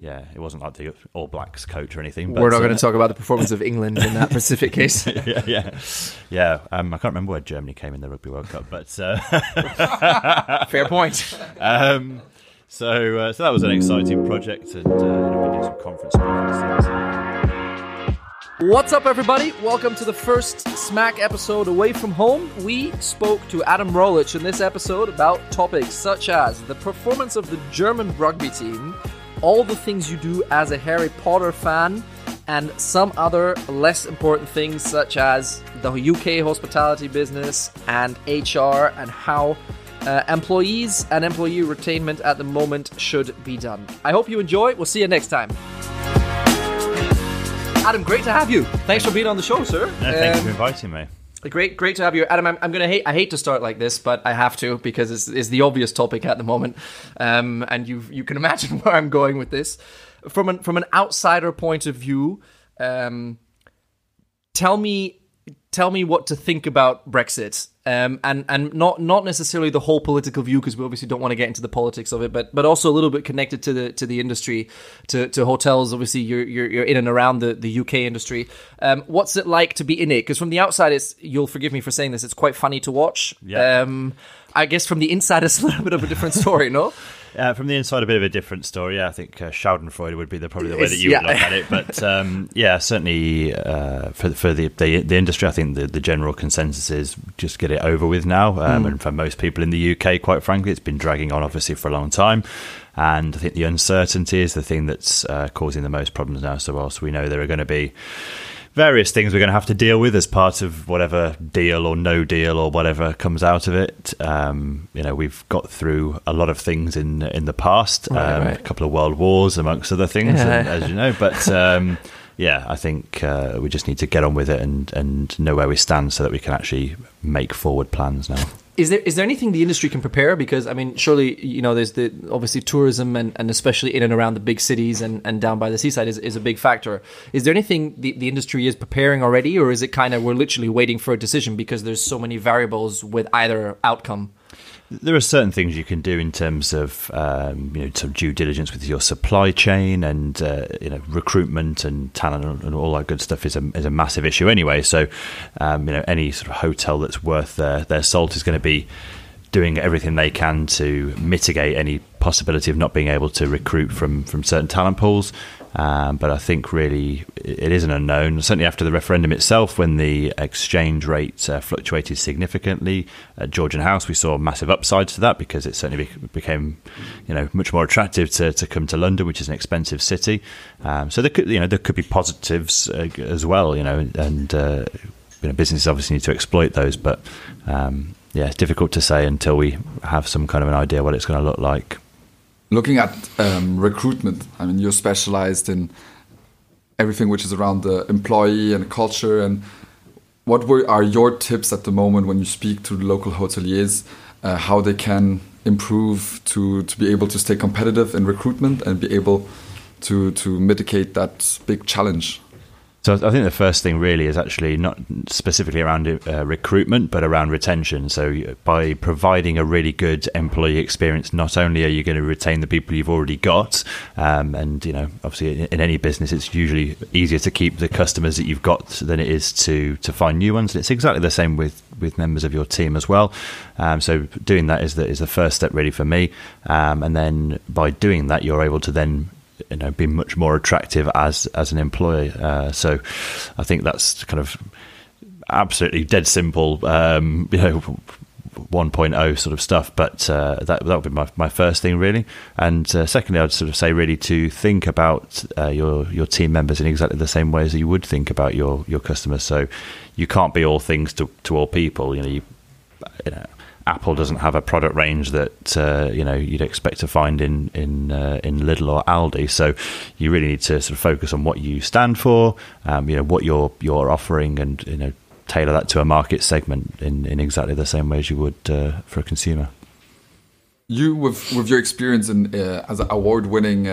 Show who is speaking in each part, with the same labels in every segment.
Speaker 1: yeah, it wasn't like the All Blacks coach or anything.
Speaker 2: But, We're not going to uh, talk about the performance of England in that specific case.
Speaker 1: yeah, yeah, yeah. Um, I can't remember where Germany came in the Rugby World Cup, but uh...
Speaker 2: fair point.
Speaker 1: Um, so, uh, so that was an exciting project, and uh, you know, we did some conference
Speaker 2: What's up, everybody? Welcome to the first Smack episode away from home. We spoke to Adam Rowledge in this episode about topics such as the performance of the German rugby team all the things you do as a Harry Potter fan, and some other less important things such as the UK hospitality business and HR and how uh, employees and employee retainment at the moment should be done. I hope you enjoy. We'll see you next time. Adam, great to have you. Thanks for being on the show, sir.
Speaker 1: No, thank um, you for inviting me.
Speaker 2: Great, great to have you, Adam. I'm, I'm, gonna hate. I hate to start like this, but I have to because it's, it's the obvious topic at the moment, um, and you you can imagine where I'm going with this. From an from an outsider point of view, um, tell me tell me what to think about Brexit, um, and and not not necessarily the whole political view because we obviously don't want to get into the politics of it, but but also a little bit connected to the to the industry, to, to hotels. Obviously, you're, you're you're in and around the the UK industry. Um, what's it like to be in it? Because from the outside, it's you'll forgive me for saying this, it's quite funny to watch.
Speaker 1: Yeah. Um,
Speaker 2: I guess from the inside, it's a little bit of a different story, no?
Speaker 1: Uh, from the inside, a bit of a different story. Yeah, I think uh, Schadenfreude would be the, probably the way that you yeah. would look at it. But um, yeah, certainly uh, for for the, the, the industry, I think the, the general consensus is just get it over with now. Um, mm. And for most people in the UK, quite frankly, it's been dragging on obviously for a long time. And I think the uncertainty is the thing that's uh, causing the most problems now. So whilst we know there are going to be various things we're going to have to deal with as part of whatever deal or no deal or whatever comes out of it. Um, you know, we've got through a lot of things in in the past, right, um, right. a couple of world wars amongst other things, yeah. and, as you know. But um, yeah, I think uh, we just need to get on with it and and know where we stand so that we can actually make forward plans now
Speaker 2: is there is there anything the industry can prepare? Because I mean, surely you know, there's the obviously tourism and, and especially in and around the big cities and, and down by the seaside is, is a big factor. Is there anything the, the industry is preparing already, or is it kind of we're literally waiting for a decision because there's so many variables with either outcome?
Speaker 1: There are certain things you can do in terms of um, you know some due diligence with your supply chain and uh, you know recruitment and talent and all that good stuff is a is a massive issue anyway. So um, you know any sort of hotel that's worth their their salt is going to be doing everything they can to mitigate any possibility of not being able to recruit from from certain talent pools. Um, but I think really it is an unknown. Certainly after the referendum itself, when the exchange rate uh, fluctuated significantly at Georgian House, we saw massive upsides to that because it certainly be- became, you know, much more attractive to, to come to London, which is an expensive city. Um, so there could, you know, there could be positives uh, as well, you know, and uh, you know, businesses obviously need to exploit those, but um, yeah, it's difficult to say until we have some kind of an idea what it's going to look like
Speaker 3: looking at um, recruitment, I mean, you're specialized in everything which is around the employee and culture. And what were, are your tips at the moment when you speak to local hoteliers, uh, how they can improve to, to be able to stay competitive in recruitment and be able to, to mitigate that big challenge?
Speaker 1: So I think the first thing really is actually not specifically around uh, recruitment, but around retention. So by providing a really good employee experience, not only are you going to retain the people you've already got, um, and you know, obviously in any business, it's usually easier to keep the customers that you've got than it is to to find new ones. And it's exactly the same with with members of your team as well. Um, so doing that is the is the first step really for me, um, and then by doing that, you're able to then you know be much more attractive as as an employer. Uh, so I think that's kind of absolutely dead simple. Um, you know. 1.0 sort of stuff, but uh, that that would be my, my first thing really. And uh, secondly, I'd sort of say really to think about uh, your your team members in exactly the same way as you would think about your your customers. So you can't be all things to to all people. You know, you, you know Apple doesn't have a product range that uh, you know you'd expect to find in in uh, in Lidl or Aldi. So you really need to sort of focus on what you stand for, um, you know what you're you're offering, and you know tailor that to a market segment in, in exactly the same way as you would uh, for a consumer.
Speaker 3: You, with with your experience in uh, as an award winning.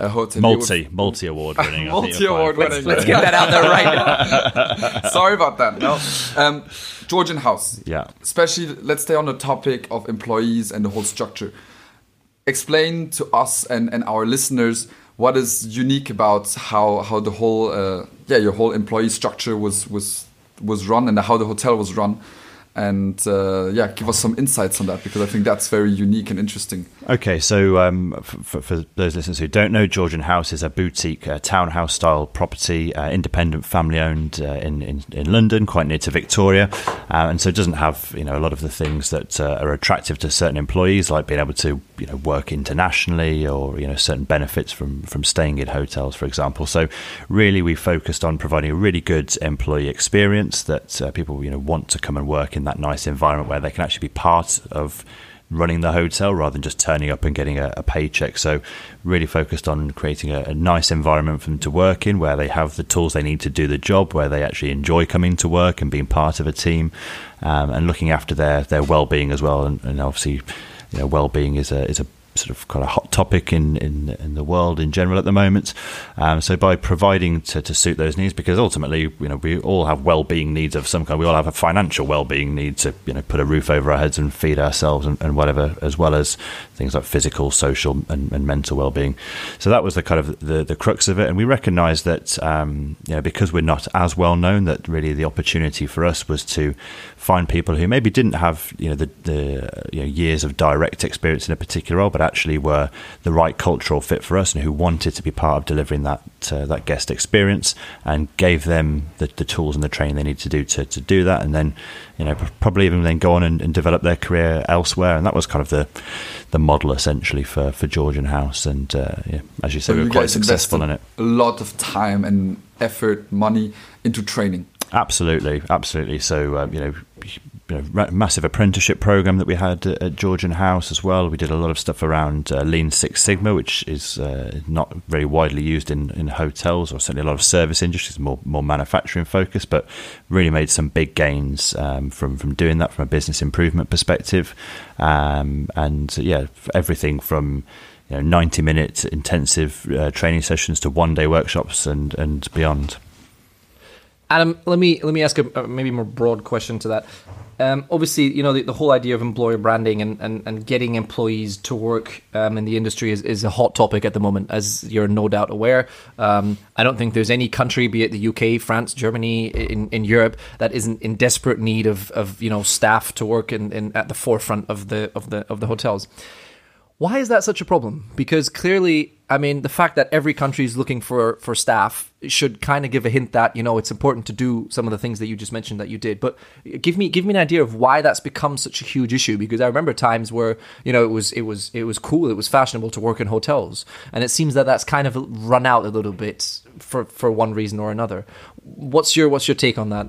Speaker 3: Uh, hotel.
Speaker 1: Multi, multi award winning.
Speaker 3: multi award winning.
Speaker 2: Let's, let's, get that out there
Speaker 3: right now. Sorry about that. No, um, Georgian House.
Speaker 1: Yeah.
Speaker 3: Especially, let's stay on the topic of employees and the whole structure. Explain to us and, and our listeners what is unique about how how the whole uh, yeah your whole employee structure was was was run and how the hotel was run and uh, yeah, give us some insights on that because I think that's very unique and interesting.
Speaker 1: Okay, so um, for, for, those listeners who don't know, Georgian House is a boutique uh, townhouse style property, uh, independent, family owned uh, in, in, in London, quite near to Victoria, uh, and so it doesn't have you know a lot of the things that uh, are attractive to certain employees, like being able to you know work internationally or you know certain benefits from from staying in hotels, for example. So really, we focused on providing a really good employee experience that people you know want to come and work in in that nice environment where they can actually be part of running the hotel rather than just turning up and getting a, a paycheck. So, really focused on creating a, a, nice environment for them to work in where they have the tools they need to do the job, where they actually enjoy coming to work and being part of a team, um, and looking after their, their well being as well. And, and obviously, you know, well being is a is a sort of kind of hot topic in, in, in the world in general at the moment. Um, so by providing to, to suit those needs, because ultimately, you know, we all have well-being needs of some kind. We all have a financial well-being need to, you know, put a roof over our heads and feed ourselves and, and whatever, as well as things like physical, social, and, and, mental well-being. So that was the kind of the, the crux of it, and we recognised that, um, you know, because we're not as well known, that really the opportunity for us was to find people who maybe didn't have, you know, the, the you know, years of direct experience in a particular role, but but actually were the right cultural fit for us and who wanted to be part of delivering that uh, that guest experience and gave them the, the, tools and the training they need to do to, to do that and then you know probably even then go on and, and, develop their career elsewhere. And that was kind of the the model essentially for, for Georgian House and uh, yeah, as you said we were quite successful in it.
Speaker 3: a lot of time and effort money into training.
Speaker 1: Absolutely. Absolutely. So um, you know you know, massive apprenticeship program that we had at Georgian House as well. We did a lot of stuff around uh, Lean Six Sigma, which is uh, not very widely used in, in hotels or certainly a lot of service industries, more more manufacturing focused, but really made some big gains um, from from doing that from a business improvement perspective. Um, and yeah, everything from you know, 90 minute intensive uh, training sessions to one day workshops and, and beyond.
Speaker 2: Adam, let me let me ask a, maybe more broad question to that. Um, obviously, you know the, the, whole idea of employer branding and, and, and getting employees to work um, in the industry is, is a hot topic at the moment, as you're no doubt aware. Um, I don't think there's any country, be it the UK, France, Germany, in, in Europe, that isn't in desperate need of, of you know staff to work in, in at the forefront of the of the of the hotels. Why is that such a problem? Because clearly, I mean, the fact that every country is looking for for staff should kind of give a hint that you know it's important to do some of the things that you just mentioned that you did. But give me give me an idea of why that's become such a huge issue. Because I remember times where you know it was it was it was cool, it was fashionable to work in hotels, and it seems that that's kind of run out a little bit for for one reason or another. What's your what's your take on that?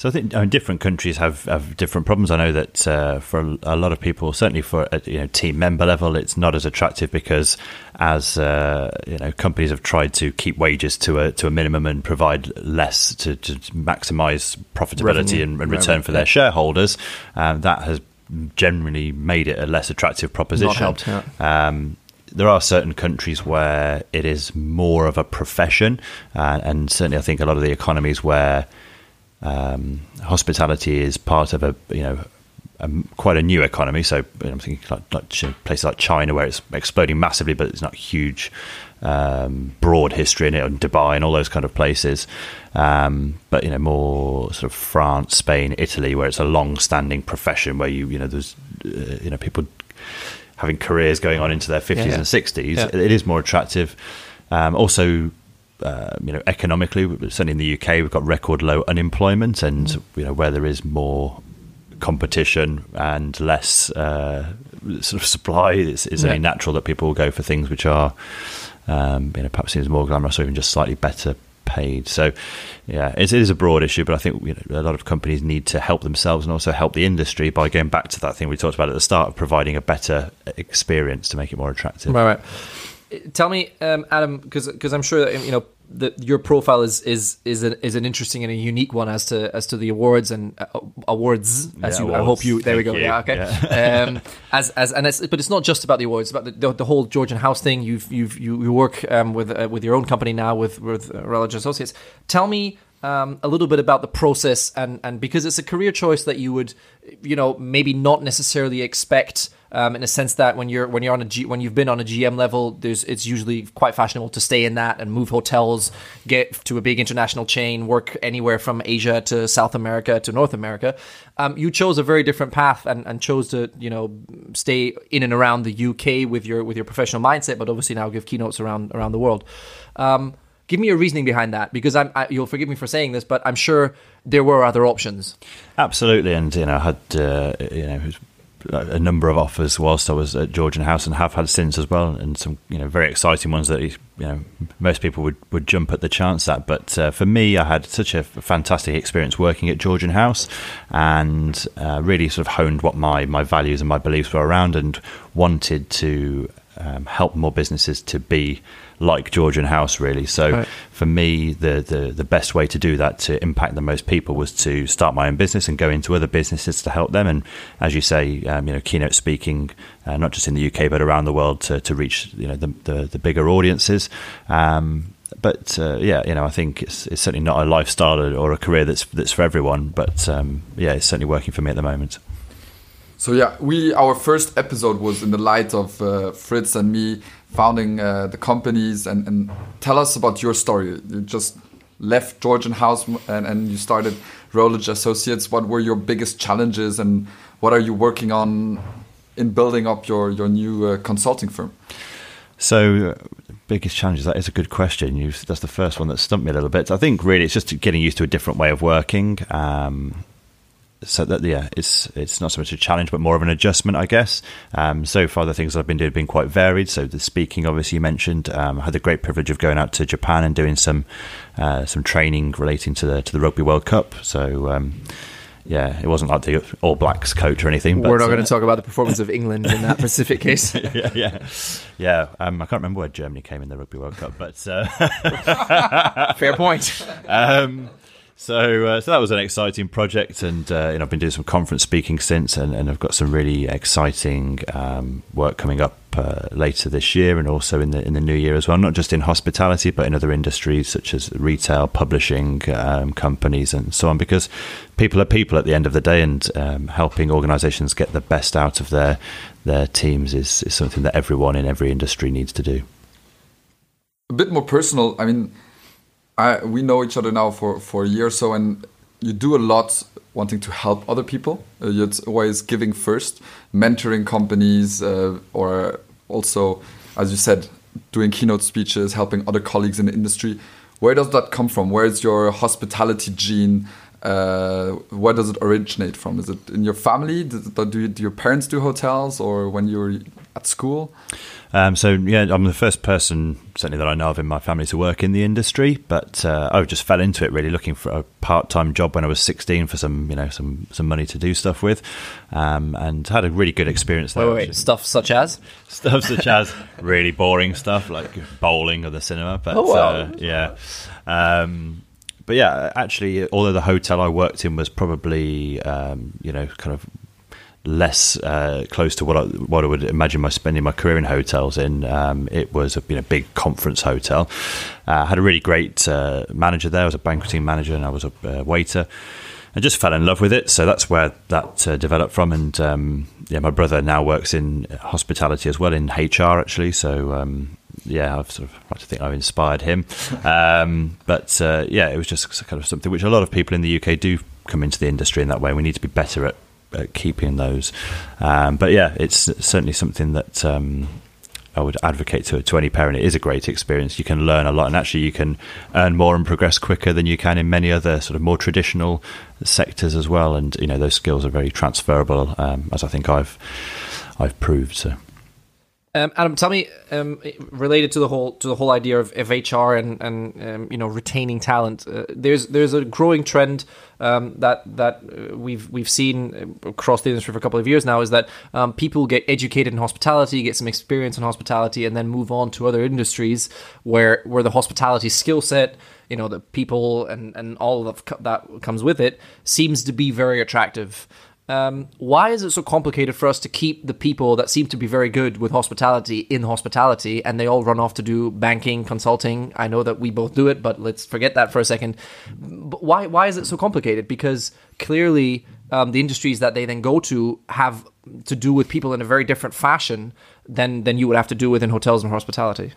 Speaker 1: So I think I mean, different countries have, have different problems. I know that uh, for a lot of people, certainly for a you know, team member level, it's not as attractive because as uh, you know, companies have tried to keep wages to a to a minimum and provide less to, to maximise profitability and, and, return for their shareholders. Um, that has generally made it a less attractive proposition.
Speaker 2: Helped, yeah. um,
Speaker 1: there are certain countries where it is more of a profession, uh, and certainly I think a lot of the economies where um, hospitality is part of a you know a, quite a new economy. So I'm thinking like, like, places like China where it's exploding massively, but it's not huge, um, broad history in it, and Dubai and all those kind of places. Um, but you know more sort of France, Spain, Italy, where it's a long-standing profession where you you know there's uh, you know people having careers going on into their 50s yeah, and 60s. Yeah. It is more attractive. Um, also, uh, you know, economically, certainly in the UK, we've got record low unemployment, and mm. you know where there is more competition and less uh, sort of supply, it's, it's yeah. only natural that people will go for things which are, um, you know, perhaps seems more glamorous or even just slightly better paid. So, yeah, it is a broad issue, but I think you know, a lot of companies need to help themselves and also help the industry by going back to that thing we talked about at the start of providing a better experience to make it more attractive.
Speaker 2: Right, right. Tell me, um, Adam, because because I'm sure that you know the, your profile is is is an, is an interesting and a unique one as to as to the awards and uh, awards as yeah, you awards. I hope you there Thank we go you. yeah okay yeah. um, as as and it's, but it's not just about the awards it's about the, the, the, whole Georgian House thing you've you've you, you work um, with uh, with your own company now with with uh, Associates tell me um, a little bit about the process and and because it's a career choice that you would, you know, maybe not necessarily expect. Um, in a sense that when you're when you're on a G, when you've been on a GM level, there's it's usually quite fashionable to stay in that and move hotels, get to a big international chain, work anywhere from Asia to South America to North America. Um, you chose a very different path and, and chose to you know stay in and around the UK with your with your professional mindset, but obviously now give keynotes around around the world. Um, give me a reasoning behind that because I'm I, you'll forgive me for saying this, but I'm sure there were other options.
Speaker 1: Absolutely, and you know, had uh, you know a number of offers whilst I was at Georgian House and have had since as well, and some you know very exciting ones that you know most people would, would jump at the chance at. But uh, for me, I had such a fantastic experience working at Georgian House, and uh, really sort of honed what my my values and my beliefs were around, and wanted to um, help more businesses to be like Georgian House, really. So right. for me, the, the the best way to do that to impact the most people was to start my own business and go into other businesses to help them. And as you say, um, you know, keynote speaking, uh, not just in the UK but around the world to, to reach you know the the, the bigger audiences. Um, but uh, yeah, you know, I think it's, it's certainly not a lifestyle or a career that's that's for everyone. But um, yeah, it's certainly working for me at the moment.
Speaker 3: So yeah, we our first episode was in the light of uh, Fritz and me founding uh, the companies and, and tell us about your story. You just left Georgian House and, and you started Rowledge Associates. What were your biggest challenges and what are you working on in building up your, your new uh, consulting firm?
Speaker 1: So, uh, biggest challenges, that is a good question. You, that's the first one that stumped me a little bit. I think really it's just getting used to a different way of working. Um, so that yeah, it's it's not so much a challenge, but more of an adjustment, I guess. Um, so far, the things I've been doing have been quite varied. So the speaking, obviously, you mentioned. Um, I had the great privilege of going out to Japan and doing some uh, some training relating to the to the Rugby World Cup. So. Um, yeah, it wasn't like the All Blacks coach or anything.
Speaker 2: We're not going to uh, talk about the performance of England in that specific case.
Speaker 1: yeah, yeah, yeah. Um, I can't remember where Germany came in the Rugby World Cup, but uh,
Speaker 2: fair point.
Speaker 1: Um, so, uh, so that was an exciting project, and uh, you know, I've been doing some conference speaking since, and, and I've got some really exciting um, work coming up uh, later this year, and also in the in the new year as well. Not just in hospitality, but in other industries such as retail, publishing um, companies, and so on. Because people are people at the end of the day, and um, helping organisations get the best out of their their teams is, is something that everyone in every industry needs to do.
Speaker 3: A bit more personal. I mean I, we know each other now for, for a year or so, and you do a lot wanting to help other people. Uh, it's always giving first, mentoring companies, uh, or also, as you said, doing keynote speeches, helping other colleagues in the industry. Where does that come from? Where is your hospitality gene? Uh, where does it originate from? Is it in your family? Do, do, do your parents do hotels, or when you were at school?
Speaker 1: Um, so yeah, I'm the first person certainly that I know of in my family to work in the industry, but uh, I just fell into it really looking for a part-time job when I was 16 for some you know some some money to do stuff with, um, and had a really good experience there.
Speaker 2: Wait, wait, wait. stuff such as
Speaker 1: stuff such as really boring stuff like bowling or the cinema, but oh, wow. uh, yeah. Um, but yeah, actually, although the hotel I worked in was probably, um, you know, kind of less uh, close to what I, what I would imagine my spending my career in hotels in. Um, it was a big conference hotel. Uh, I had a really great uh, manager there. I was a banqueting manager and I was a uh, waiter. I just fell in love with it, so that's where that uh, developed from. And um, yeah, my brother now works in hospitality as well in HR actually. So um, yeah, I've sort of like to think I've inspired him. Um, but uh, yeah, it was just kind of something which a lot of people in the UK do come into the industry in that way. We need to be better at at keeping those. Um, but yeah, it's certainly something that um, I would advocate to to any parent. It is a great experience. You can learn a lot, and actually, you can earn more and progress quicker than you can in many other sort of more traditional sectors as well. And you know, those skills are very transferable, um, as I think I've I've proved. So.
Speaker 2: Um, Adam, tell me, um, related to the whole to the whole idea of, of HR and and um, you know retaining talent. Uh, there's there's a growing trend um, that that uh, we've we've seen across the industry for a couple of years now is that um, people get educated in hospitality, get some experience in hospitality, and then move on to other industries where where the hospitality skill set, you know, the people and and all of that comes with it seems to be very attractive. Um, why is it so complicated for us to keep the people that seem to be very good with hospitality in hospitality and they all run off to do banking, consulting? I know that we both do it, but let's forget that for a second. But why, why is it so complicated? Because clearly um, the industries that they then go to have to do with people in a very different fashion than, than you would have to do within hotels and hospitality.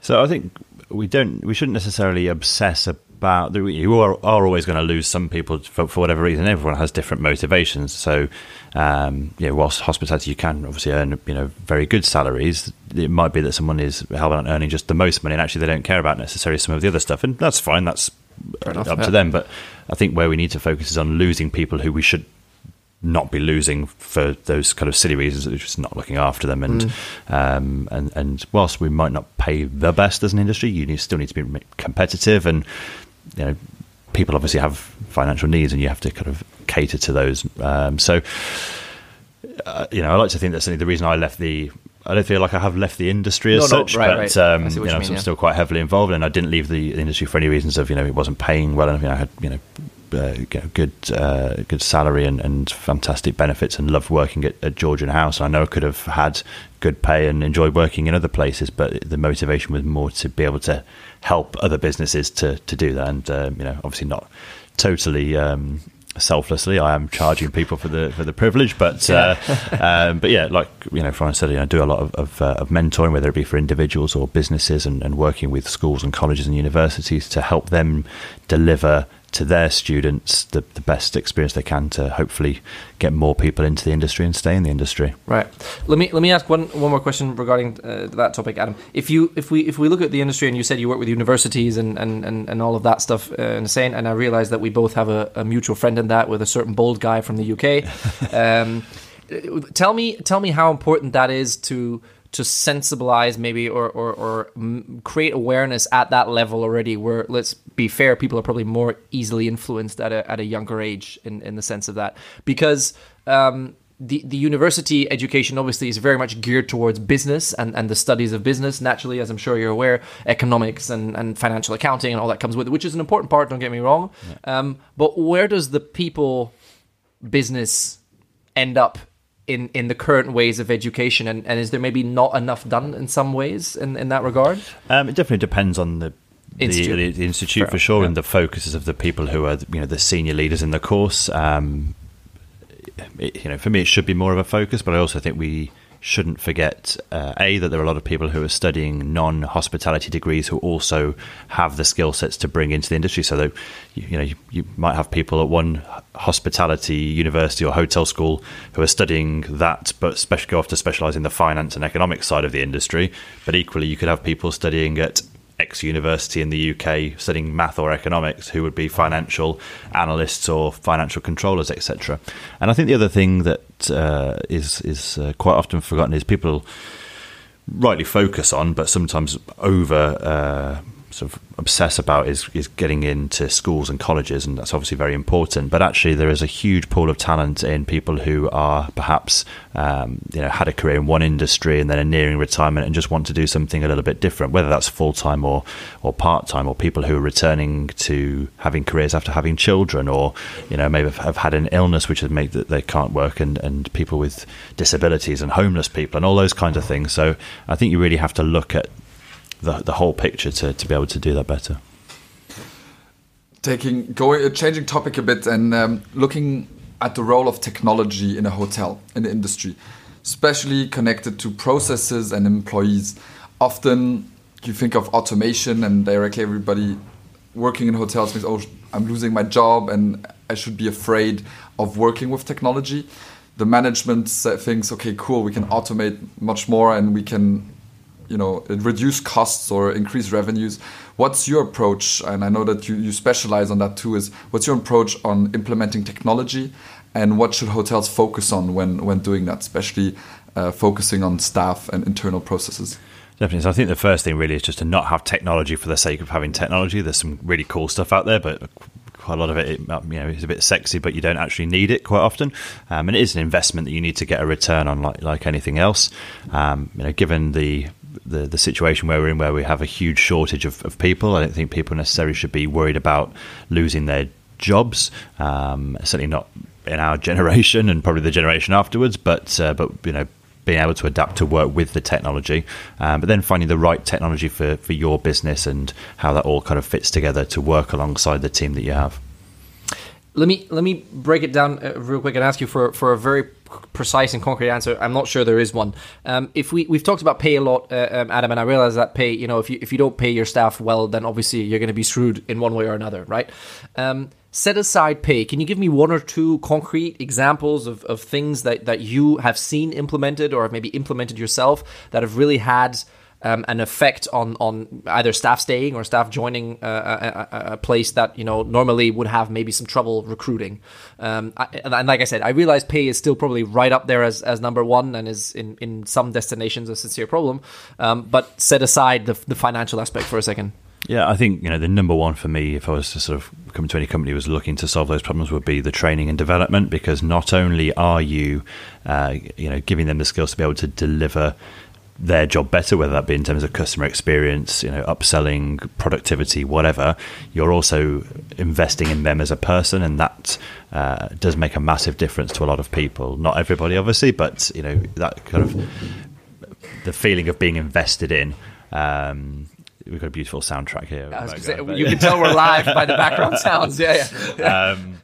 Speaker 1: So I think we don't we shouldn't necessarily obsess about you are, are always going to lose some people for, for, whatever reason. Everyone has different motivations. So, um, you know, whilst hospitality you can obviously earn you know very good salaries, it might be that someone is held on earning just the most money, and actually they don't care about necessarily some of the other stuff, and that's fine. That's enough, up yeah. to them. But I think where we need to focus is on losing people who we should not be losing for those kind of silly reasons, that just not looking after them. And mm. um, and and whilst we might not pay the best as an industry, you need, still need to be competitive. And you know, people obviously have financial needs, and you have to kind of cater to those. Um, so, uh, you know, I like to think that's the reason I left the. I don't feel like I have left the industry as no, such, no, right, but right. Um, you know, you mean, I'm yeah. still quite heavily involved, and I didn't leave the industry for any reasons of you know it wasn't paying well enough. You know, I had you know uh, good uh, good salary and, and fantastic benefits and loved working at, at Georgian House. I know I could have had good pay and enjoyed working in other places, but the motivation was more to be able to help other businesses to, to do that. And um, you know, obviously not totally um, selflessly. I am charging people for the for the privilege, but uh, um, but yeah, like you know, Florence said, you know, I do a lot of of, uh, of mentoring, whether it be for individuals or businesses, and, and working with schools and colleges and universities to help them deliver to their students the, the best experience they can to hopefully get more people into the industry and stay in the industry.
Speaker 2: Right. Let me let me ask one one more question regarding uh, that topic, Adam. If you if we if we look at the industry and you said you work with universities and and, and, and all of that stuff uh, and saying, and I realize that we both have a, a, mutual friend in that with a certain bold guy from the UK. um, tell me tell me how important that is to to sensibilize maybe or, or, or create awareness at that level already where let's be fair people are probably more easily influenced at a, at a younger age in, in the sense of that. Because um, the, the university education obviously is very much geared towards business and, and the studies of business. Naturally as i'm sure you're aware economics and, and financial accounting and all that comes with it which is an important part don't get me wrong. Yeah. um, but where does the people business end up in in the current ways of education and, and is there maybe not enough done in some ways in, in that regard?
Speaker 1: Um, it definitely depends on the institute, the, the institute for sure. yeah. and the focuses of the people who are you know the senior leaders in the course. Um, it, you know for me it should be more of a focus but i also think we shouldn't forget uh, a that there are a lot of people who are studying non-hospitality degrees who also have the skill sets to bring into the industry. So that you, know you, you, might have people at one hospitality university or hotel school who are studying that, but special, go off to specialize in the finance and economics side of the industry. But equally, you could have people studying at X university in the UK studying math or economics who would be financial analysts or financial controllers, etc. And I think the other thing that uh, is is uh, quite often forgotten is people rightly focus on, but sometimes over uh, sort of obsess about is is getting into schools and colleges, and that's obviously very important. But actually, there is a huge pool of talent in people who are perhaps um, you know had a career in one industry and then are nearing retirement and just want to do something a little bit different, whether that's full time or or part time, or people who are returning to having careers after having children, or you know maybe have had an illness which has made that they can't work, and and people with disabilities and homeless people and all those kinds of things. So I think you really have to look at the, the whole picture to, to be able to do that better.
Speaker 3: Taking going uh, changing topic a bit and um, looking at the role of technology in a hotel in the industry, especially connected to processes and employees. Often you think of automation and directly everybody working in hotels thinks, oh, I'm losing my job and I should be afraid of working with technology. The management thinks, okay, cool, we can automate much more and we can you know reduce costs or increase revenues what's your approach and i know that you, you specialize on that too is what's your approach on implementing technology and what should hotels focus on when when doing that especially uh, focusing on staff and internal processes
Speaker 1: Definitely. So I think the first thing really is just to not have technology for the sake of having technology. There's some really cool stuff out there, but quite a lot of it, you know, is a bit sexy, but you don't actually need it quite often. Um, and it is an investment that you need to get a return on, like like anything else. Um, you know, given the the, the situation where we're in, where we have a huge shortage of, of people. I don't think people necessarily should be worried about losing their jobs. Um, certainly not in our generation and probably the generation afterwards. But uh, but you know, being able to adapt to work with the technology, um, but then finding the right technology for for your business and how that all kind of fits together to work alongside the team that you have.
Speaker 2: Let me let me break it down uh, real quick and ask you for for a very precise and concrete answer. I'm not sure there is one. Um, if we we've talked about pay a lot, uh, um, Adam, and I realize that pay. You know, if you if you don't pay your staff well, then obviously you're going to be screwed in one way or another, right? Um, set aside pay. Can you give me one or two concrete examples of, of things that, that you have seen implemented or have maybe implemented yourself that have really had um, an effect on on either staff staying or staff joining a, a, a, place that you know normally would have maybe some trouble recruiting. Um, I, and like I said, I realize pay is still probably right up there as, as number one and is in, in some destinations a sincere problem. Um, but set aside the, the financial aspect for a second.
Speaker 1: Yeah, I think you know the number one for me, if I was to sort of come to any company was looking to solve those problems, would be the training and development. Because not only are you, uh, you know, giving them the skills to be able to deliver their job better, whether that be in terms of customer experience, you know, upselling, productivity, whatever. You're also investing in them as a person, and that uh, does make a massive difference to a lot of people. Not everybody, obviously, but you know that kind of the feeling of being invested in. Um, we've got a beautiful soundtrack here.
Speaker 2: Say, you can tell we're live by the background sounds. Yeah, yeah. Um,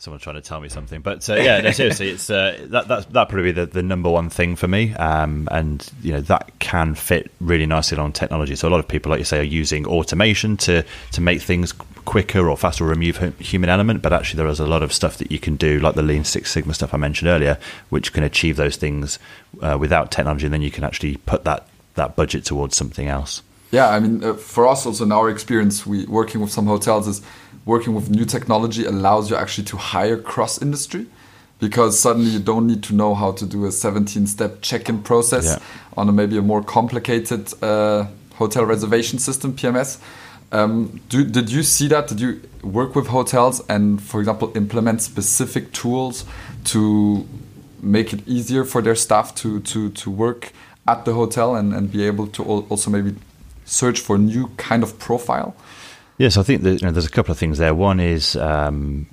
Speaker 1: someone trying to tell me something. But uh, yeah, no, seriously, it's uh, that that's that probably the, the number one thing for me. Um, and you know that can fit really nicely on technology. So a lot of people, like you say, are using automation to to make things quicker or faster, or remove human element. But actually, there is a lot of stuff that you can do, like the Lean Six Sigma stuff I mentioned earlier, which can achieve those things uh, without technology. And then you can actually put that that budget towards something else.
Speaker 3: Yeah, I mean, uh, for us also in our experience, we working with some hotels is working with new technology allows you actually to hire cross industry because suddenly you don't need to know how to do a 17 step check-in process yeah. on a, maybe a more complicated uh, hotel reservation system pms um, do, did you see that? Did you work with hotels and for example implement specific tools to make it easier for their staff to, to, to work at the hotel and, and be able to also maybe search for new kind of profile
Speaker 1: Yes, I think that, you know, there's a couple of things there. One is um,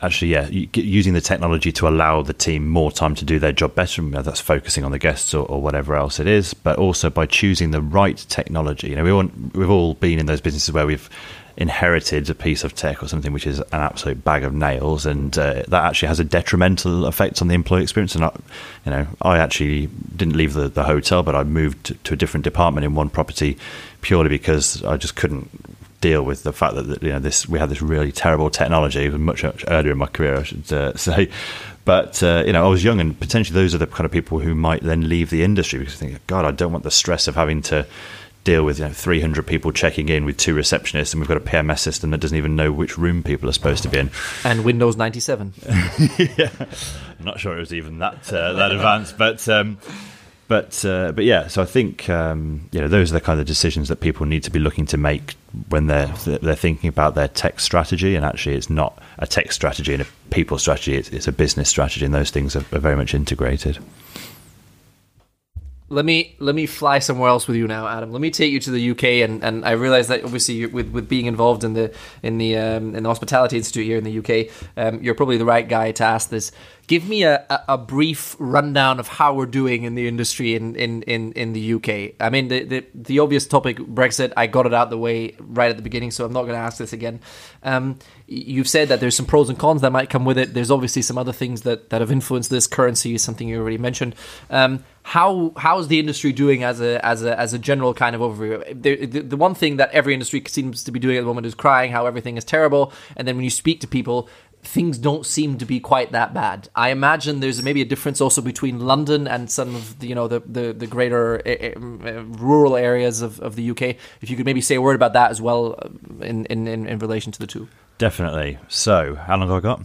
Speaker 1: actually, yeah, using the technology to allow the team more time to do their job better. That's focusing on the guests or, or, whatever else it is, but also by choosing the right technology. You know, we want, we've all been in those businesses where we've inherited a piece of tech or something which is an absolute bag of nails, and uh, that actually has a detrimental effect on the employee experience. And I, you know, I actually didn't leave the, the hotel, but I moved to a different department in one property purely because I just couldn't deal with the fact that you know this we had this really terrible technology. It was much, much earlier in my career, I should uh, say. But uh, you know, I was young, and potentially those are the kind of people who might then leave the industry because they think, God, I don't want the stress of having to deal with you know 300 people checking in with two receptionists, and we've got a PMS system that doesn't even know which room people are supposed to be in.
Speaker 2: And Windows 97.
Speaker 1: yeah, I'm not sure it was even that uh, that advanced, but. Um, but uh, but yeah, so I think um, you know those are the kind of decisions that people need to be looking to make when they're they're thinking about their tech strategy. And actually, it's not a tech strategy and a people strategy; it's, it's a business strategy, and those things are, are very much integrated
Speaker 2: let me let me fly somewhere else with you now, Adam. Let me take you to the UK, and, and I realize that obviously with with being involved in the in the um, in the hospitality institute here in the UK, um, you're probably the right guy to ask this. Give me a, a, brief rundown of how we're doing in the industry in, in, in, in the UK. I mean, the, the, the obvious topic, Brexit, I got it out the way right at the beginning, so I'm not going to ask this again. Um, you've said that there's some pros and cons that might come with it. There's obviously some other things that, that have influenced this. Currency is something you already mentioned. Um, how how's the industry doing as a as a as a general kind of overview? The, the, the one thing that every industry seems to be doing at the moment is crying how everything is terrible, and then when you speak to people, things don't seem to be quite that bad. I imagine there's maybe a difference also between London and some of the, you know the the, the greater uh, uh, rural areas of, of the UK. If you could maybe say a word about that as well uh, in in, in, relation to the two.
Speaker 1: Definitely. So, how long have I got?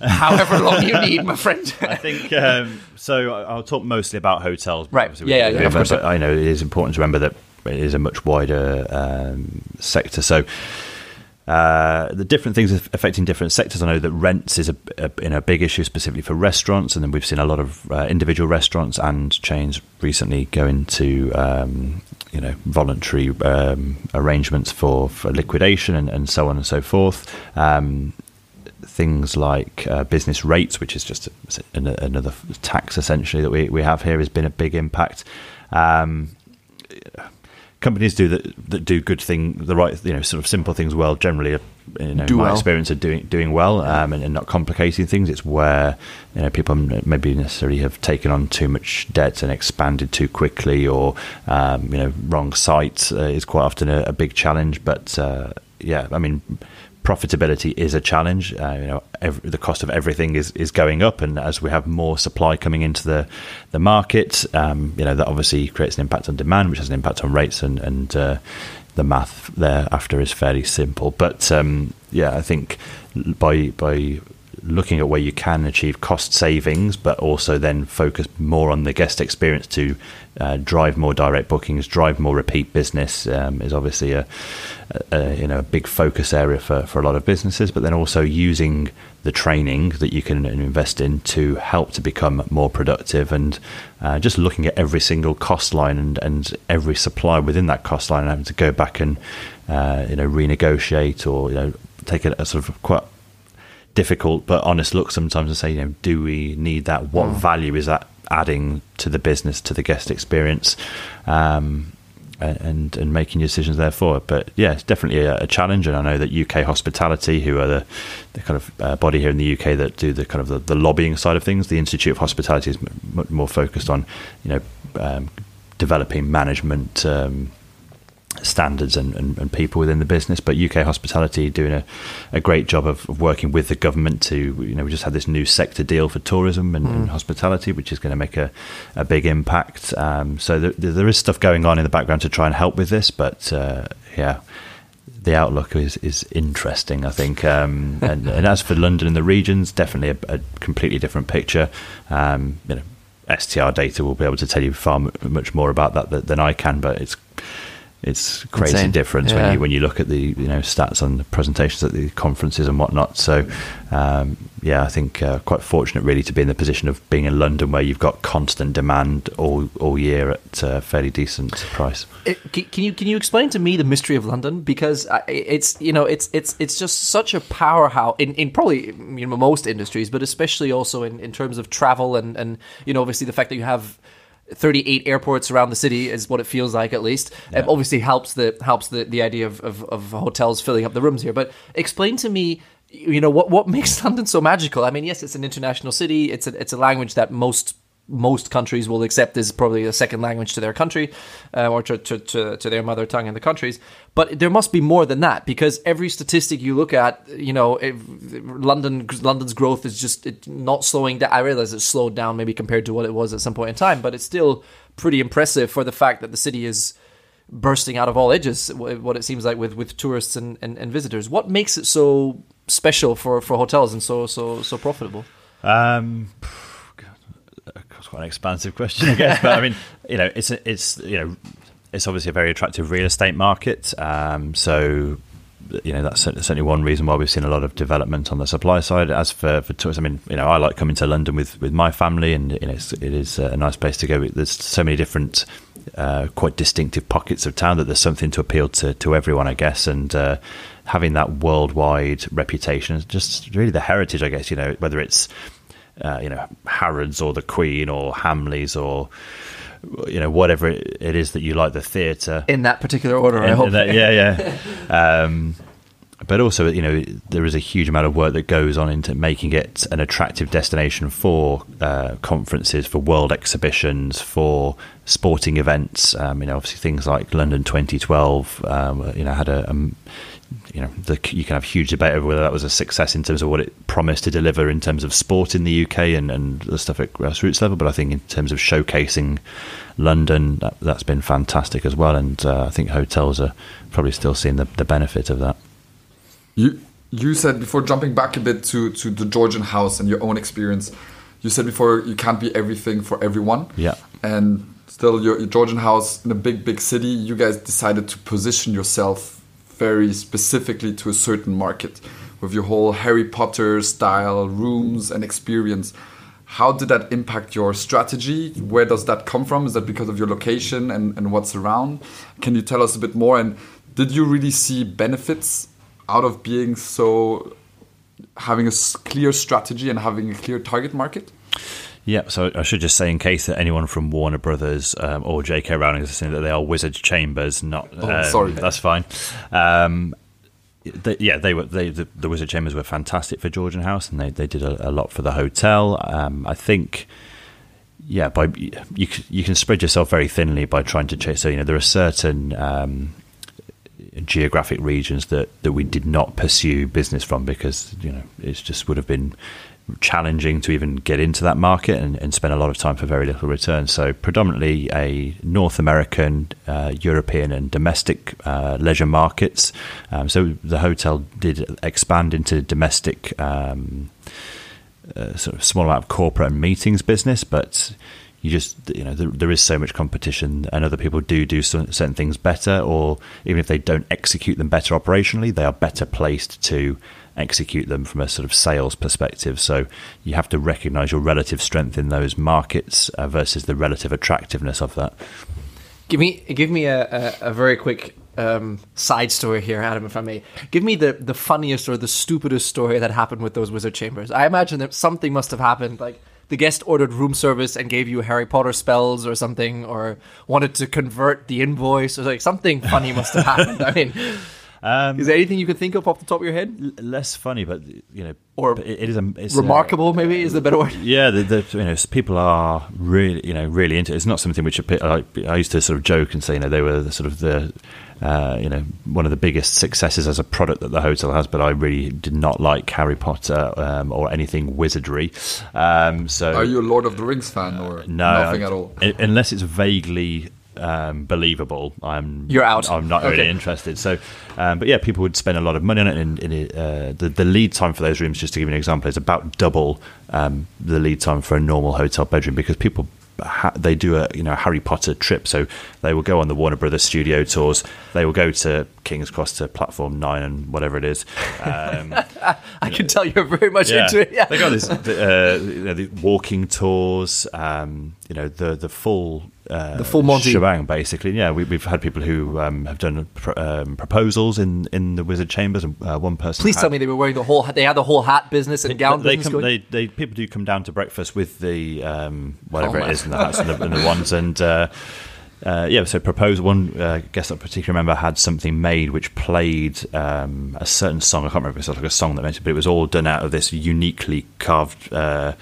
Speaker 2: However long you need, my friend.
Speaker 1: I think um, so. I'll talk mostly about hotels.
Speaker 2: Right. Yeah, yeah, yeah.
Speaker 1: But I know it is important to remember that it is a much wider um, sector. So, uh, the different things affecting different sectors. I know that rents is a, a, in a big issue specifically for restaurants, and then we've seen a lot of uh, individual restaurants and chains recently go into um, you know voluntary um, arrangements for, for liquidation and, and, so on and so forth. Um, things like uh, business rates, which is just another tax essentially that we, we have here, has been a big impact. Companies do that that do good thing the right you know sort of simple things well generally you know do my well. experience of doing doing well um, and, and, not complicating things it's where you know people maybe necessarily have taken on too much debt and expanded too quickly or um, you know wrong sites uh, is quite often a, a big challenge but uh, yeah I mean profitability is a challenge. Uh, you know, every, the cost of everything is, is going up, and as we have more supply coming into the the market, um, you know that obviously creates an impact on demand, which has an impact on rates, and and uh, the math thereafter is fairly simple. But um, yeah, I think by by looking at where you can achieve cost savings, but also then focus more on the guest experience to uh, drive more direct bookings, drive more repeat business um, is obviously a, a, you know a big focus area for, for a lot of businesses. But then also using the training that you can invest in to help to become more productive and uh, just looking at every single cost line and, and every supply within that cost line and having to go back and uh, you know renegotiate or you know take a, a sort of quite difficult but honest look sometimes and say, you know, do we need that? What mm. value is that adding to the business, to the guest experience? Um, and and making decisions therefore. But yeah, it's definitely a, a, challenge. And I know that UK Hospitality, who are the, the kind of uh, body here in the UK that do the kind of the, the, lobbying side of things, the Institute of Hospitality is much more focused on you know um, developing management. Um, standards and, and, and, people within the business. But UK Hospitality doing a, a great job of, of, working with the government to, you know, we just had this new sector deal for tourism and, mm. and hospitality, which is going to make a, a big impact. Um, so there, there is stuff going on in the background to try and help with this, but uh, yeah. The outlook is, is interesting, I think. Um, and, and, as for London and the regions, definitely a, a completely different picture. Um, you know, STR data will be able to tell you far much more about that than I can, but it's it's crazy Insane. difference yeah. when you when you look at the you know stats on the presentations at the conferences and whatnot. So um, yeah, I think uh, quite fortunate really to be in the position of being in London where you've got constant demand all all year at a fairly decent price.
Speaker 2: It, can you can you explain to me the mystery of London because it's you know it's it's it's just such a powerhouse in, in probably you know most industries, but especially also in, in terms of travel and and you know obviously the fact that you have 38 airports around the city is what it feels like at least. Yeah. um, obviously helps the helps the, the idea of, of, of, hotels filling up the rooms here. But explain to me you know what what makes london so magical? I mean yes it's an international city. It's a, it's a language that most most countries will accept as probably a second language to their country uh, or to, to, to, to, their mother tongue in the countries. But there must be more than that because every statistic you look at, you know, London London's growth is just not slowing down. I realize it's slowed down maybe compared to what it was at some point in time, but it's still pretty impressive for the fact that the city is bursting out of all edges, what it seems like with, with tourists and, and, and visitors. What makes it so special for, for hotels and so so so profitable? Um,
Speaker 1: quite an expansive question, I guess. but I mean, you know, it's it's you know, it's obviously a very attractive real estate market. Um, so you know that's certainly one reason why we've seen a lot of development on the supply side. As for for tourists, I mean, you know, I like coming to London with with my family, and you know, it's, it is a nice place to go. There's so many different. Uh, quite distinctive pockets of town that there's something to appeal to to everyone, I guess, and uh, having that worldwide reputation, just really the heritage, I guess. You know, whether it's uh, you know Harrods or the Queen or Hamleys or you know whatever it is that you like the theatre
Speaker 2: in that particular order. In, I hope.
Speaker 1: That, yeah, yeah. um, but also, you know, there is a huge amount of work that goes on into making it an attractive destination for uh, conferences, for world exhibitions, for sporting events. Um, you know, obviously things like London 2012. Um, you know, had a, a you know, the, you can have huge debate over whether that was a success in terms of what it promised to deliver in terms of sport in the UK and, and the stuff at grassroots level. But I think in terms of showcasing London, that, has been fantastic as well. And uh, I think hotels are probably still seeing the, the benefit of that.
Speaker 3: You you said before jumping back a bit to to the Georgian house and your own experience. You said before you can't be everything for everyone.
Speaker 1: Yeah.
Speaker 3: And still, your, your Georgian house in a big big city, you guys decided to position yourself very specifically to a certain market with your whole Harry Potter style rooms and experience. How did that impact your strategy? Where does that come from? Is that because of your location and, and what's around? Can you tell us a bit more? And did you really see benefits out of being so having a clear strategy and having a clear target market?
Speaker 1: Yeah, so I should just say, in case that anyone from Warner Brothers um, or J.K. Rowling is saying that they are Wizard Chambers, not.
Speaker 3: Oh,
Speaker 1: um,
Speaker 3: sorry.
Speaker 1: that's fine. Um, they, yeah, they were. They, the, the Wizard Chambers were fantastic for Georgian House, and they, they did a, a lot for the hotel. Um, I think, yeah, by you you can spread yourself very thinly by trying to chase. So you know there are certain um, geographic regions that, that we did not pursue business from because you know it just would have been challenging to even get into that market and, and spend a lot of time for very little return. So predominantly a North American, uh, European, and domestic uh, leisure markets. Um, so the hotel did expand into domestic. Um, uh, sort of small amount of corporate and meetings business, but you just you know there, there is so much competition, and other people do do some, certain things better, or even if they don't execute them better operationally, they are better placed to execute them from a sort of sales perspective. So you have to recognise your relative strength in those markets uh, versus the relative attractiveness of that.
Speaker 2: Give me give me a, a, a very quick um, side story here, Adam, if I may. Give me the, the funniest or the stupidest story that happened with those wizard chambers. I imagine that something must have happened, like the guest ordered room service and gave you Harry Potter spells or something, or wanted to convert the invoice, or like something funny must have happened. I mean,
Speaker 1: Um,
Speaker 2: is there anything you can think of off the top of your head?
Speaker 1: l- less funny, but you know,
Speaker 2: Or
Speaker 1: it, it is a it's a-
Speaker 2: Remarkable, maybe is the better word.
Speaker 1: Yeah, the, the, you know, people are really, you know, really into. it. It's not something which a I, I used to sort of joke and say, you know, they were the sort of the, uh, you know, one of the biggest successes as a product that the hotel has. But I really did not like Harry Potter um, or anything wizardry. Um, so
Speaker 3: Are you a Lord of the Rings fan or
Speaker 1: no,
Speaker 3: nothing
Speaker 1: I-
Speaker 3: at all?
Speaker 1: un- Unless it's vaguely um, believable, I'm
Speaker 2: You're out.
Speaker 1: I'm not
Speaker 2: Okay.
Speaker 1: really interested. So, um, but yeah, people would spend a lot of money on it, and, and uh, the the lead time for those rooms, just to give you an example, is about double um, the lead time for a normal hotel bedroom because people. Ha- they do a you know Harry Potter trip, so they will go on the Warner Brothers studio tours. They will go to King's Cross to platform nine and whatever it is. Um,
Speaker 2: I can tell you're very much into it. Yeah.
Speaker 1: they got this the, uh, you know, the walking tours, um, you know, the the full uh,
Speaker 2: The full Monty.
Speaker 1: shebang, basically. Yeah, we, we've had people who um, have done pro- um, proposals in, in the Wizard Chambers, and uh, one person.
Speaker 2: Please
Speaker 1: had-
Speaker 2: tell me they were wearing the whole. They had the whole hat business and gown
Speaker 1: they,
Speaker 2: business
Speaker 1: come, they, they people do come down to breakfast with the um, whatever
Speaker 2: Oh,
Speaker 1: it is in the hats and the, and the ones and. Uh, uh, yeah, so propose one uh, guest I particularly remember had something made which played um, a certain song. I can't remember if it was like a song that mentioned, but it was all done out of this uniquely carved uh,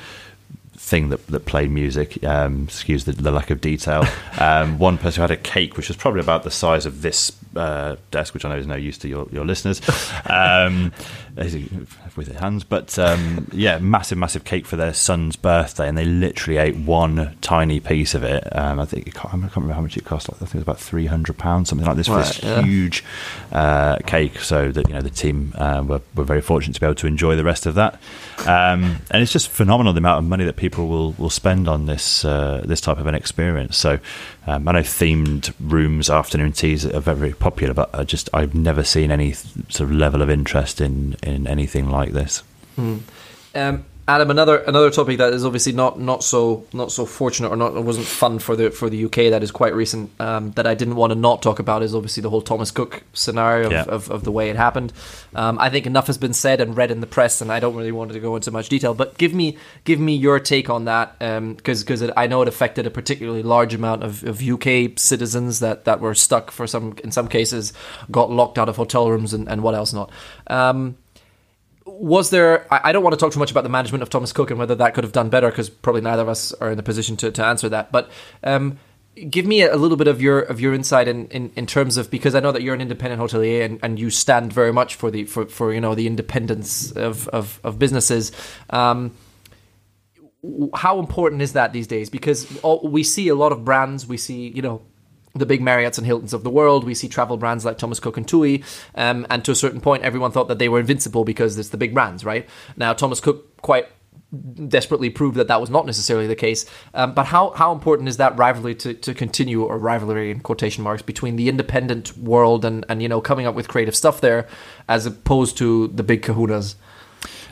Speaker 1: thing that, that played music. Um, excuse the, the lack of detail. Um, one person had a cake which was probably about the size of this uh, desk, which I know is no use to your, your listeners, um, with their hands. But um, yeah, massive, massive cake for their son's birthday, and they literally ate one tiny piece of it. Um, I think I can't, I can't remember how much it cost. I think it was about three hundred pounds, something like this, for this
Speaker 2: yeah.
Speaker 1: huge uh, cake. So that you know the team uh, were, were very fortunate to be able to enjoy the rest of that. Um, and it's just phenomenal the amount of money that people will, will spend on this uh, this type of an experience. So um, I know themed rooms, afternoon teas are very, popular, but I just I've never seen any sort of level of interest in in anything like this.
Speaker 2: Um, Adam, another another topic that is obviously not not so not so fortunate or not wasn't fun for the for the UK that is quite recent um, that I didn't want to not talk about is obviously the whole Thomas Cook scenario of,
Speaker 1: Yeah.
Speaker 2: of, of the way it happened. Um, I think enough has been said and read in the press, and I don't really want to go into much detail. But give me give me your take on that because because I know it affected a particularly large amount of, of UK citizens that, that were stuck for some in some cases got locked out of hotel rooms and, and what else not. Um, was there I don't want to talk too much about the management of Thomas Cook and whether that could have done better because probably neither of us are in the position to, to answer that but um, give me a little bit of your of your insight in, in, in terms of because I know that you're an independent hotelier and, and you stand very much for the for, for you know the independence of, of, of businesses um, how important is that these days? Because we see a lot of brands. We see, you know, the big Marriotts and Hiltons of the world. We see travel brands like Thomas Cook and TUI. Um, and to a certain point, everyone thought that they were invincible because it's the big brands, right? Now, Thomas Cook quite desperately proved that that was not necessarily the case. Um, but how, how important is that rivalry to, to continue, or rivalry in quotation marks, between the independent world and, and, you know, coming up with creative stuff there as opposed to the big kahunas?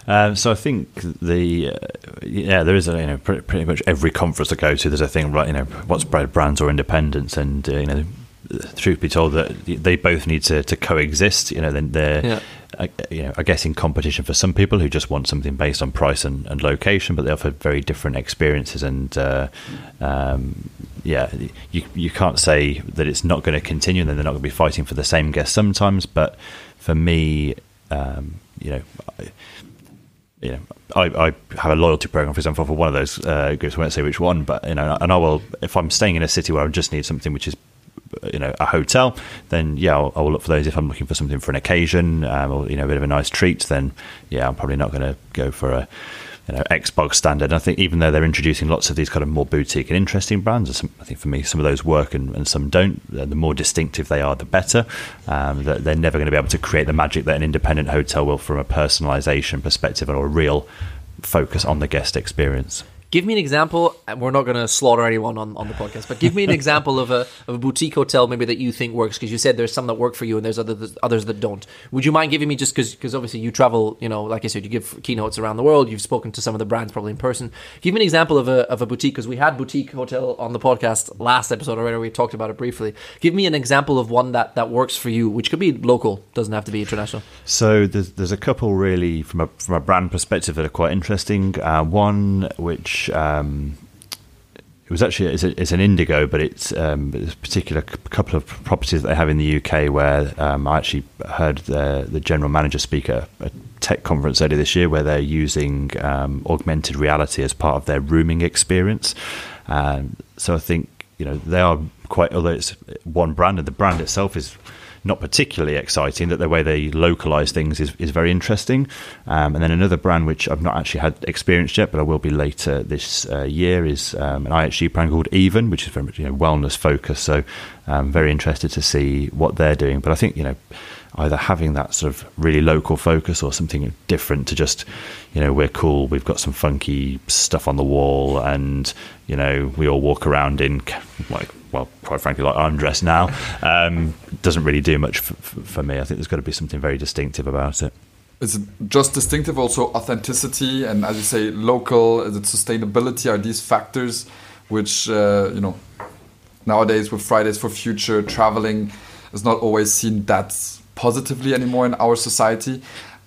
Speaker 1: Um, so I think the uh, yeah there is a you know pretty, pretty much every conference I go to there's a thing right you know what's brand- brands or independence and uh, you know truth be told that they both need to, to coexist you know then they're
Speaker 2: Yeah.
Speaker 1: I, you know, I guess in competition for some people who just want something based on price and, and location, but they offer very different experiences. And uh, um, yeah, you you can't say that it's not going to continue, and then they're not going to be fighting for the same guest sometimes. But for me, um, you know. I, you know, I, I, have a loyalty program, for example, for one of those uh, groups. I won't say which one, but you know, and I will. If I'm staying in a city where I just need something which is you know a hotel, then yeah, I'll, I'll, look for those. If I'm looking for something for an occasion um, or you know a bit of a nice treat, then yeah, I'm probably not going to go for a you know Xbox standard. And I think even though they're introducing lots of these kind of more boutique and interesting brands, some, I think for me some of those work and, and some don't. The more distinctive they are, the better. Um, they're never going to be able to create the magic that an independent hotel will from a personalization perspective or a real focus on the guest experience.
Speaker 2: Give me an example. and We're not going to slaughter anyone on, on the podcast, but give me an example of a, of a boutique hotel maybe that you think works because you said there's some that work for you and there's others others that don't. Would you mind giving me just because because obviously you travel, you know, like I said, you give keynotes around the world. You've spoken to some of the brands probably in person. Give me an example of a of a boutique because we had boutique hotel on the podcast last episode already. We talked about it briefly. Give me an example of one that that works for you, which could be local, doesn't have to be international.
Speaker 1: So there's there's a couple really from a from a brand perspective that are quite interesting. Uh, one which um, it was actually it's, a, it's an indigo, but it's, um, a particular couple of properties that they have in the UK where um, I actually heard the, the general manager speak at a tech conference earlier this year where they're using um, augmented reality as part of their rooming experience. Um, so I think you know they are quite although it's one brand and the brand itself is not particularly exciting. That the way they localize things is, is very interesting. Um, and then another brand which I've not actually had experienced yet, but I will be later this uh, year, is um, an IHG brand called Even, which is very much you know, wellness focused. So I'm um, very interested to see what they're doing. But I think you know either having that sort of really local focus or something different to just, you know, we're cool, we've got some funky stuff on the wall, and you know, we all walk around in like well, quite frankly, like I'm dressed now, um, doesn't really do much for, for me. I think there's got to be something very distinctive about it.
Speaker 3: Is it just distinctive, also authenticity, and as you say, local? Is it sustainability? Are these factors which uh, you know nowadays with Fridays for Future traveling is not always seen that positively anymore in our society?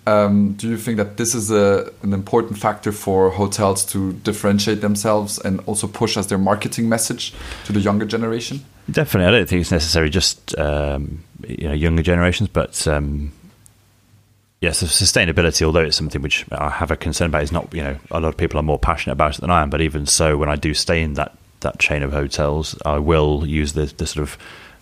Speaker 3: Um, do you think that this is a, an important factor for hotels to differentiate themselves and also push as their marketing message to the younger generation?
Speaker 1: Definitely, I don't think it's necessary just um, you know younger generations, but um, yes, sustainability. Although it's something which I have a concern about, is not you know a lot of people are more passionate about it than I am. But even so, when I do stay in that that chain of hotels, I will use the the sort of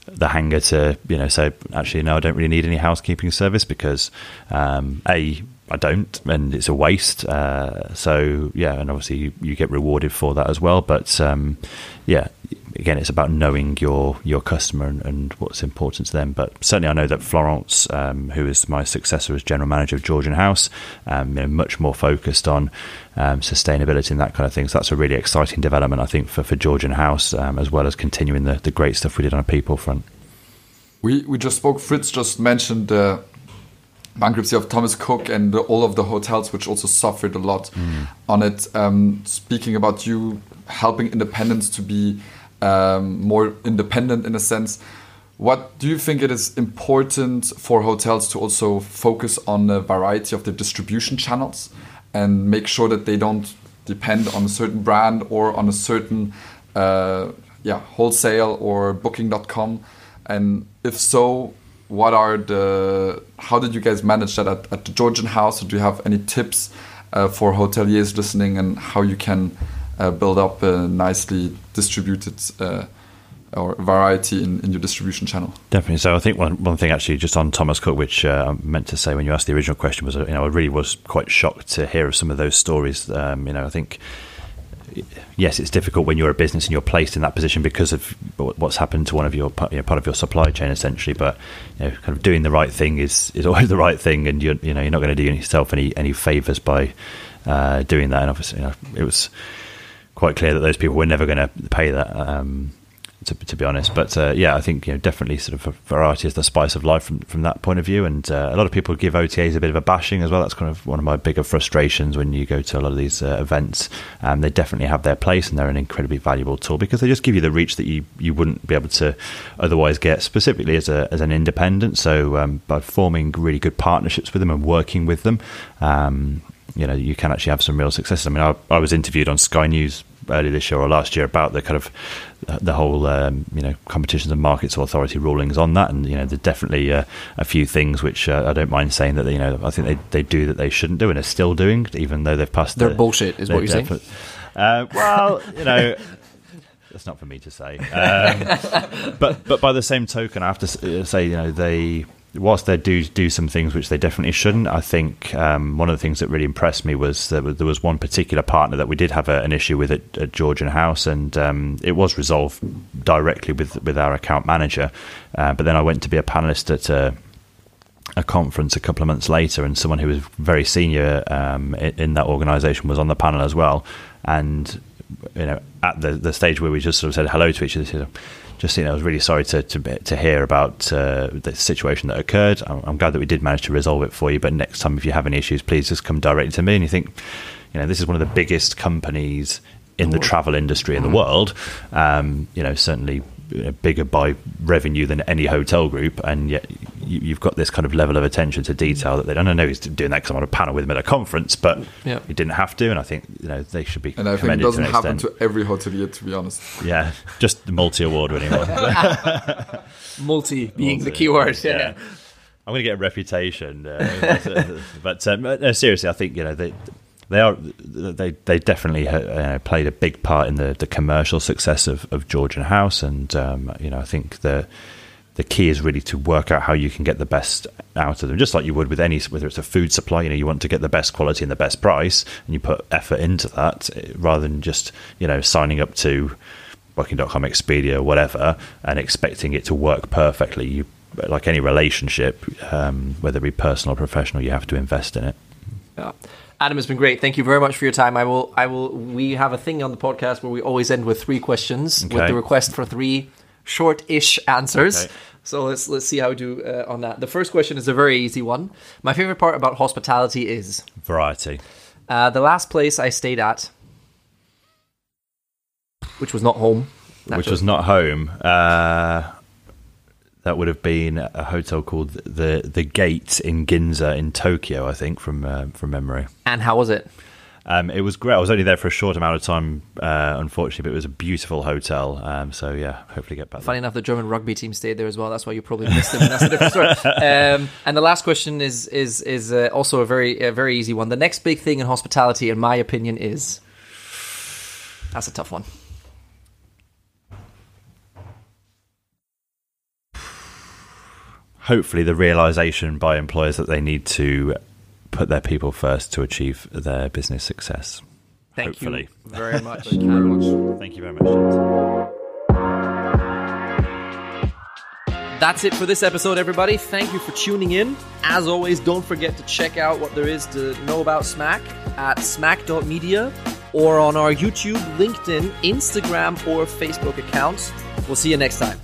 Speaker 1: the hanger to you know say actually no I don't really need any housekeeping service because um, a I don't and it's a waste uh, so yeah and obviously you, you, get rewarded for that as well. But um, yeah again it's about knowing your your customer and, and, what's important to them but certainly I know that Florence um, who is my successor as general manager of Georgian House um, you know, much more focused on um, sustainability and that kind of thing. So that's a really exciting development, I think, for, for Georgian House, um, as well as continuing the, the great stuff we did on a people front.
Speaker 3: We, we just spoke, Fritz just mentioned the bankruptcy of Thomas Cook and the, all of the hotels, which also suffered a lot mm. on it. Um, speaking about you helping independents to be um, more independent in a sense, what do you think it is important for hotels to also focus on a variety of the distribution channels? and make sure that they don't depend on a certain brand or on a certain uh, yeah wholesale or booking.com and if so what are the how did you guys manage that at, at the georgian house do you have any tips uh, for hoteliers listening and how you can build up a nicely distributed uh, or variety in, in your distribution channel.
Speaker 1: Definitely. So I think one, one thing actually just on Thomas Cook, which uh, I meant to say when you asked the original question was, you know, I really was quite shocked to hear of some of those stories. Um, you know, I think yes, it's difficult when you're a business and you're placed in that position because of what's happened to one of your you know, part of your supply chain, essentially. But you know, kind of doing the right thing is is always the right thing, and you're you know you're not going to do yourself any any favors by uh, doing that. And obviously, you know, it was quite clear that those people were never going to pay that. Um, to, to be honest. But uh, yeah, I think you know definitely sort of variety is the spice of life from from that point of view. And uh, a lot of people give OTAs a bit of a bashing as well. That's kind of one of my bigger frustrations when you go to a lot of these uh, events. Um, they definitely have their place and they're an incredibly valuable tool because they just give you the reach that you you wouldn't be able to otherwise get, specifically as a as an independent. So um, by forming really good partnerships with them and working with them. Um, you know, you can actually have some real successes. I mean, I, I was interviewed on Sky News earlier this year or last year about the kind of the whole um, you know competitions and markets authority rulings on that, and you know there's definitely uh, a few things which uh, I don't mind saying that you know I think they, they do that they shouldn't do and are still doing even though they've passed.
Speaker 2: They're the, bullshit, is what you're saying.
Speaker 1: Uh, well, you know. That's not for me to say, um, but but by the same token, I have to uh, say, you know, they whilst they do do some things which they definitely shouldn't, I think um, one of the things that really impressed me was that there was one particular partner that we did have a, an issue with at, at Georgian House, and um, it was resolved directly with with our account manager. Uh, but then I went to be a panelist at a, a, conference a couple of months later, and someone who was very senior um, in, in that organisation was on the panel as well, and you know at the the stage where we just sort of said hello to each other just you know, I was really sorry to to, to hear about uh, the situation that occurred. I'm, I'm, glad that we did manage to resolve it for you. But next time, if you have any issues, please just come directly to me. And you think, you know, this is one of the biggest companies in the travel industry in the world. Um, you know, certainly bigger by revenue than any hotel group, and yet you, have got this kind of level of attention to detail that they don't know he's doing that because I'm on a panel with him at a conference, but yeah. he didn't have to, and I think you know they should be.
Speaker 3: And I think it doesn't to happen extent. to every hotelier, to be honest.
Speaker 1: Yeah, just the multi award winning one.
Speaker 2: multi being multi, the keyword. Yeah. yeah.
Speaker 1: I'm going to get a reputation, uh, but um, no, seriously, I think you know they they are they they definitely uh, played a big part in the, the commercial success of, of Georgian House, and um, you know I think the the key is really to work out how you can get the best out of them, just like you would with any whether it's a food supply. You know, you want to get the best quality and the best price, and you put effort into that eh, rather than just you know signing up to Booking.com, Expedia, or whatever, and expecting it to work perfectly. You like any relationship, um, whether it be personal or professional, you have to invest in it.
Speaker 2: Yeah. Adam, it's been great. Thank you very much for your time. I will. I will. We have a thing on the podcast where we always end with three questions okay. with the request for three short-ish answers. Okay. So let's let's see how we do uh, on that. The first question is a very easy one. My favorite part about hospitality is
Speaker 1: variety.
Speaker 2: Uh, the last place I stayed at, which was not home,
Speaker 1: naturally. which was not home. Uh, that would have been a hotel called the the Gate in Ginza in Tokyo, I think, from uh, from memory.
Speaker 2: And how was it?
Speaker 1: Um, it was great. I was only there for a short amount of time, uh, unfortunately, but it was a beautiful hotel. Um, so yeah, hopefully get back.
Speaker 2: Funny there. enough, the German rugby team stayed there as well. That's why you probably missed them. That's a different story. Um, and the last question is is is uh, also a very a very easy one. The next big thing in hospitality, in my opinion, is that's a tough one.
Speaker 1: Hopefully the realization by employers that they need to put their people first to achieve their business success.
Speaker 2: Thank
Speaker 1: hopefully.
Speaker 2: you very much. Thank you very much.
Speaker 1: Thank you very much.
Speaker 2: That's it for this episode, everybody. Thank you for tuning in. As always, don't forget to check out what there is to know about Smack at smack.media or on our YouTube, LinkedIn, Instagram, or Facebook accounts. We'll see you next time.